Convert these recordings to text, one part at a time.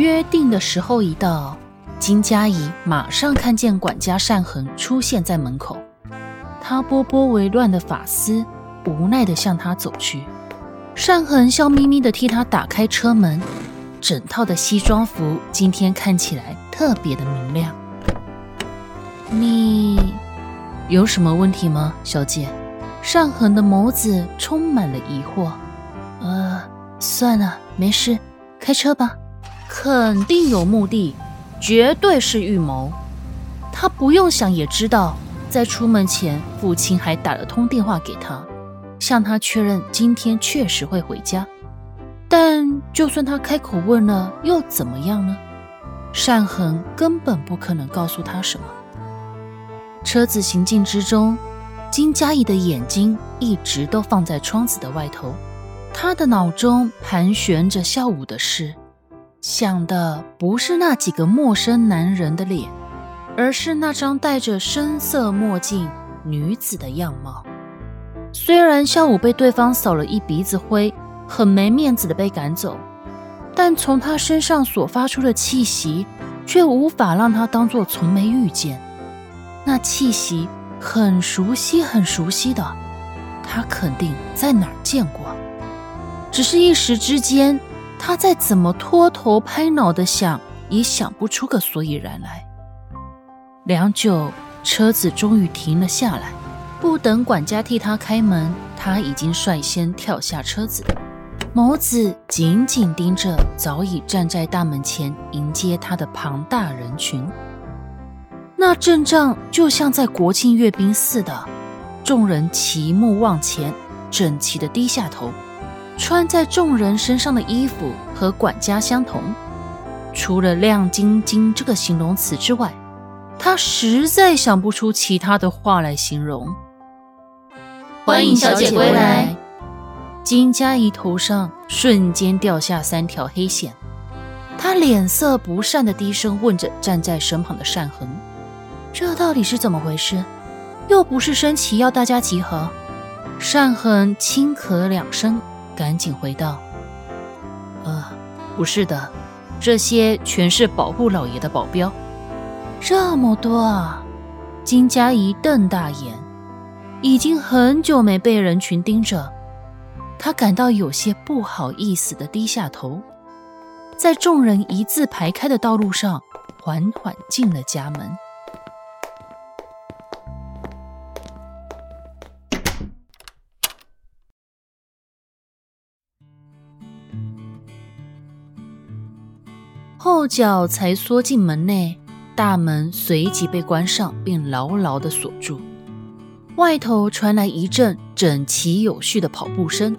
约定的时候一到，金佳怡马上看见管家善恒出现在门口。他波波为乱的发丝，无奈地向他走去。善恒笑眯眯地替他打开车门，整套的西装服今天看起来特别的明亮。你有什么问题吗，小姐？善恒的眸子充满了疑惑。呃，算了，没事，开车吧。肯定有目的，绝对是预谋。他不用想也知道，在出门前，父亲还打了通电话给他，向他确认今天确实会回家。但就算他开口问了，又怎么样呢？善恒根本不可能告诉他什么。车子行进之中，金佳怡的眼睛一直都放在窗子的外头，她的脑中盘旋着下午的事。想的不是那几个陌生男人的脸，而是那张戴着深色墨镜女子的样貌。虽然下午被对方扫了一鼻子灰，很没面子的被赶走，但从他身上所发出的气息，却无法让他当做从没遇见。那气息很熟悉，很熟悉的，他肯定在哪儿见过，只是一时之间。他再怎么脱头拍脑的想，也想不出个所以然来。良久，车子终于停了下来。不等管家替他开门，他已经率先跳下车子，眸子紧紧盯着早已站在大门前迎接他的庞大人群。那阵仗就像在国庆阅兵似的，众人齐目望前，整齐的低下头。穿在众人身上的衣服和管家相同，除了亮晶晶这个形容词之外，他实在想不出其他的话来形容。欢迎小姐归来。金佳怡头上瞬间掉下三条黑线，她脸色不善的低声问着站在身旁的善恒：“这到底是怎么回事？又不是升旗要大家集合。”善恒轻咳两声。赶紧回道：“呃，不是的，这些全是保护老爷的保镖。这么多啊！”金佳怡瞪大眼，已经很久没被人群盯着，她感到有些不好意思的低下头，在众人一字排开的道路上，缓缓进了家门。后脚才缩进门内，大门随即被关上，并牢牢地锁住。外头传来一阵整齐有序的跑步声，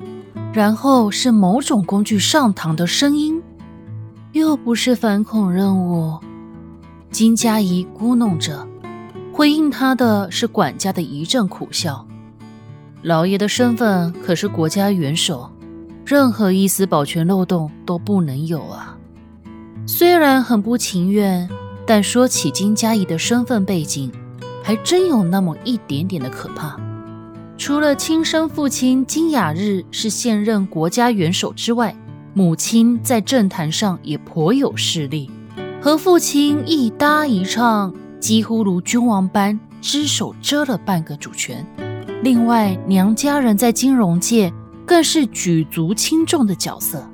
然后是某种工具上膛的声音。又不是反恐任务，金佳怡咕哝着。回应他的是管家的一阵苦笑。老爷的身份可是国家元首，任何一丝保全漏洞都不能有啊。虽然很不情愿，但说起金佳怡的身份背景，还真有那么一点点的可怕。除了亲生父亲金雅日是现任国家元首之外，母亲在政坛上也颇有势力，和父亲一搭一唱，几乎如君王般只手遮了半个主权。另外，娘家人在金融界更是举足轻重的角色。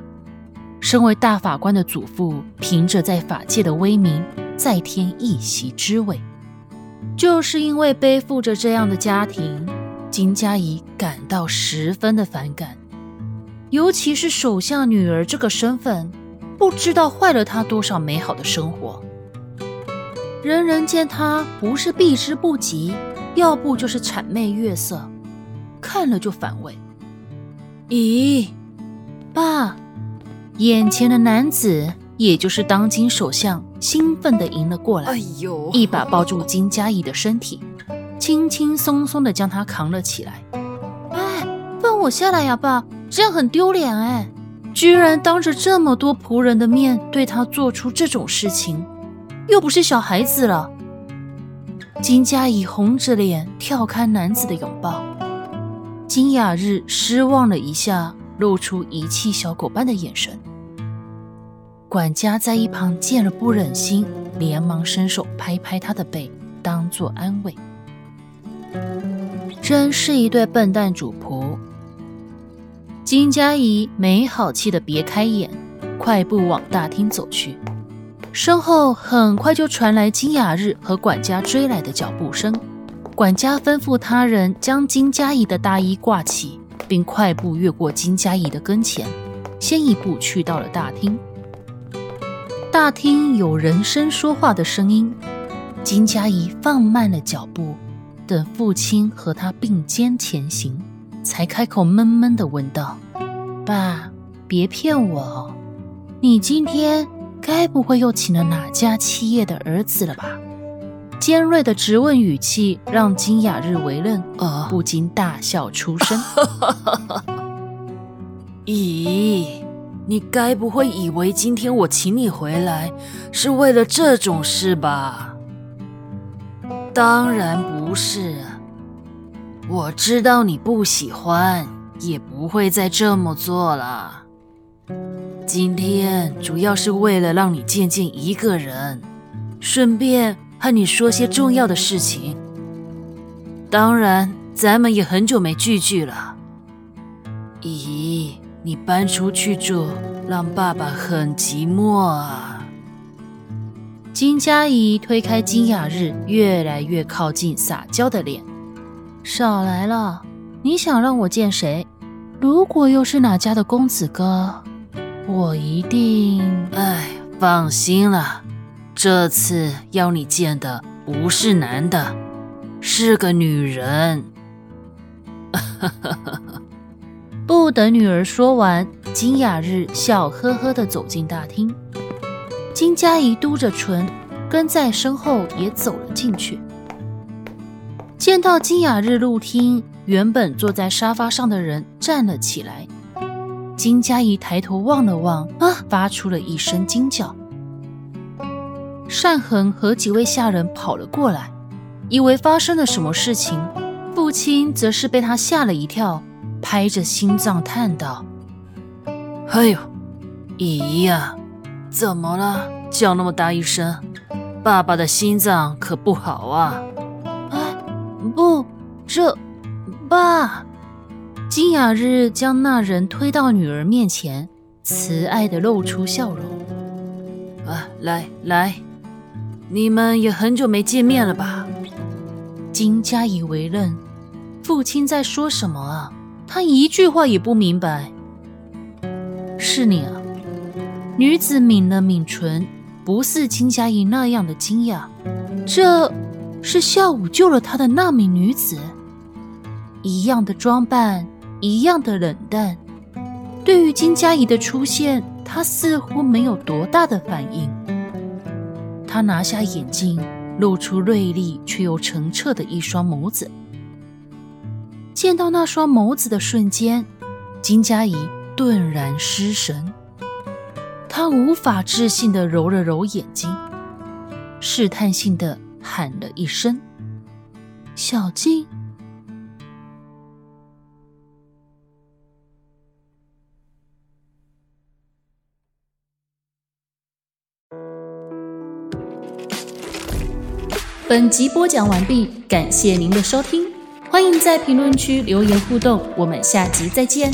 身为大法官的祖父，凭着在法界的威名，再添一席之位。就是因为背负着这样的家庭，金佳怡感到十分的反感。尤其是首相女儿这个身份，不知道坏了她多少美好的生活。人人见她不是避之不及，要不就是谄媚月色，看了就反胃。咦？爸，眼前的男子，也就是当今首相，兴奋地迎了过来，哎呦，一把抱住金佳怡的身体，轻轻松松地将她扛了起来。哎，放我下来呀，爸，这样很丢脸哎！居然当着这么多仆人的面对他做出这种事情，又不是小孩子了。金佳怡红着脸跳开男子的拥抱，金雅日失望了一下，露出遗弃小狗般的眼神。管家在一旁见了不忍心，连忙伸手拍拍他的背，当作安慰。真是一对笨蛋主仆。金佳怡没好气的别开眼，快步往大厅走去。身后很快就传来金雅日和管家追来的脚步声。管家吩咐他人将金佳怡的大衣挂起，并快步越过金佳怡的跟前，先一步去到了大厅。大厅有人声说话的声音。金佳怡放慢了脚步，等父亲和他并肩前行，才开口闷闷地问道：“爸，别骗我，你今天……”该不会又请了哪家企业的儿子了吧？尖锐的质问语气让金雅日为愣，不禁大笑出声。咦，你该不会以为今天我请你回来是为了这种事吧？当然不是，我知道你不喜欢，也不会再这么做了。今天主要是为了让你见见一个人，顺便和你说些重要的事情。当然，咱们也很久没聚聚了。咦，你搬出去住，让爸爸很寂寞啊！金佳怡推开金雅日，越来越靠近，撒娇的脸。少来了，你想让我见谁？如果又是哪家的公子哥？我一定……哎，放心了，这次要你见的不是男的，是个女人。不等女儿说完，金雅日笑呵呵地走进大厅，金佳怡嘟着唇，跟在身后也走了进去。见到金雅日入厅，原本坐在沙发上的人站了起来。金佳怡抬头望了望，啊，发出了一声惊叫。单恒和几位下人跑了过来，以为发生了什么事情。父亲则是被他吓了一跳，拍着心脏叹道：“哎呦，姨呀，怎么了？叫那么大一声，爸爸的心脏可不好啊！”啊，不，这，爸。金雅日将那人推到女儿面前，慈爱的露出笑容。啊，来来，你们也很久没见面了吧？金佳怡为愣，父亲在说什么啊？他一句话也不明白。是你啊？女子抿了抿唇，不似金佳怡那样的惊讶。这是下午救了她的那名女子，一样的装扮。一样的冷淡，对于金佳怡的出现，他似乎没有多大的反应。他拿下眼镜，露出锐利却又澄澈的一双眸子。见到那双眸子的瞬间，金佳怡顿然失神。她无法置信地揉了揉眼睛，试探性地喊了一声：“小静。”本集播讲完毕，感谢您的收听，欢迎在评论区留言互动，我们下集再见。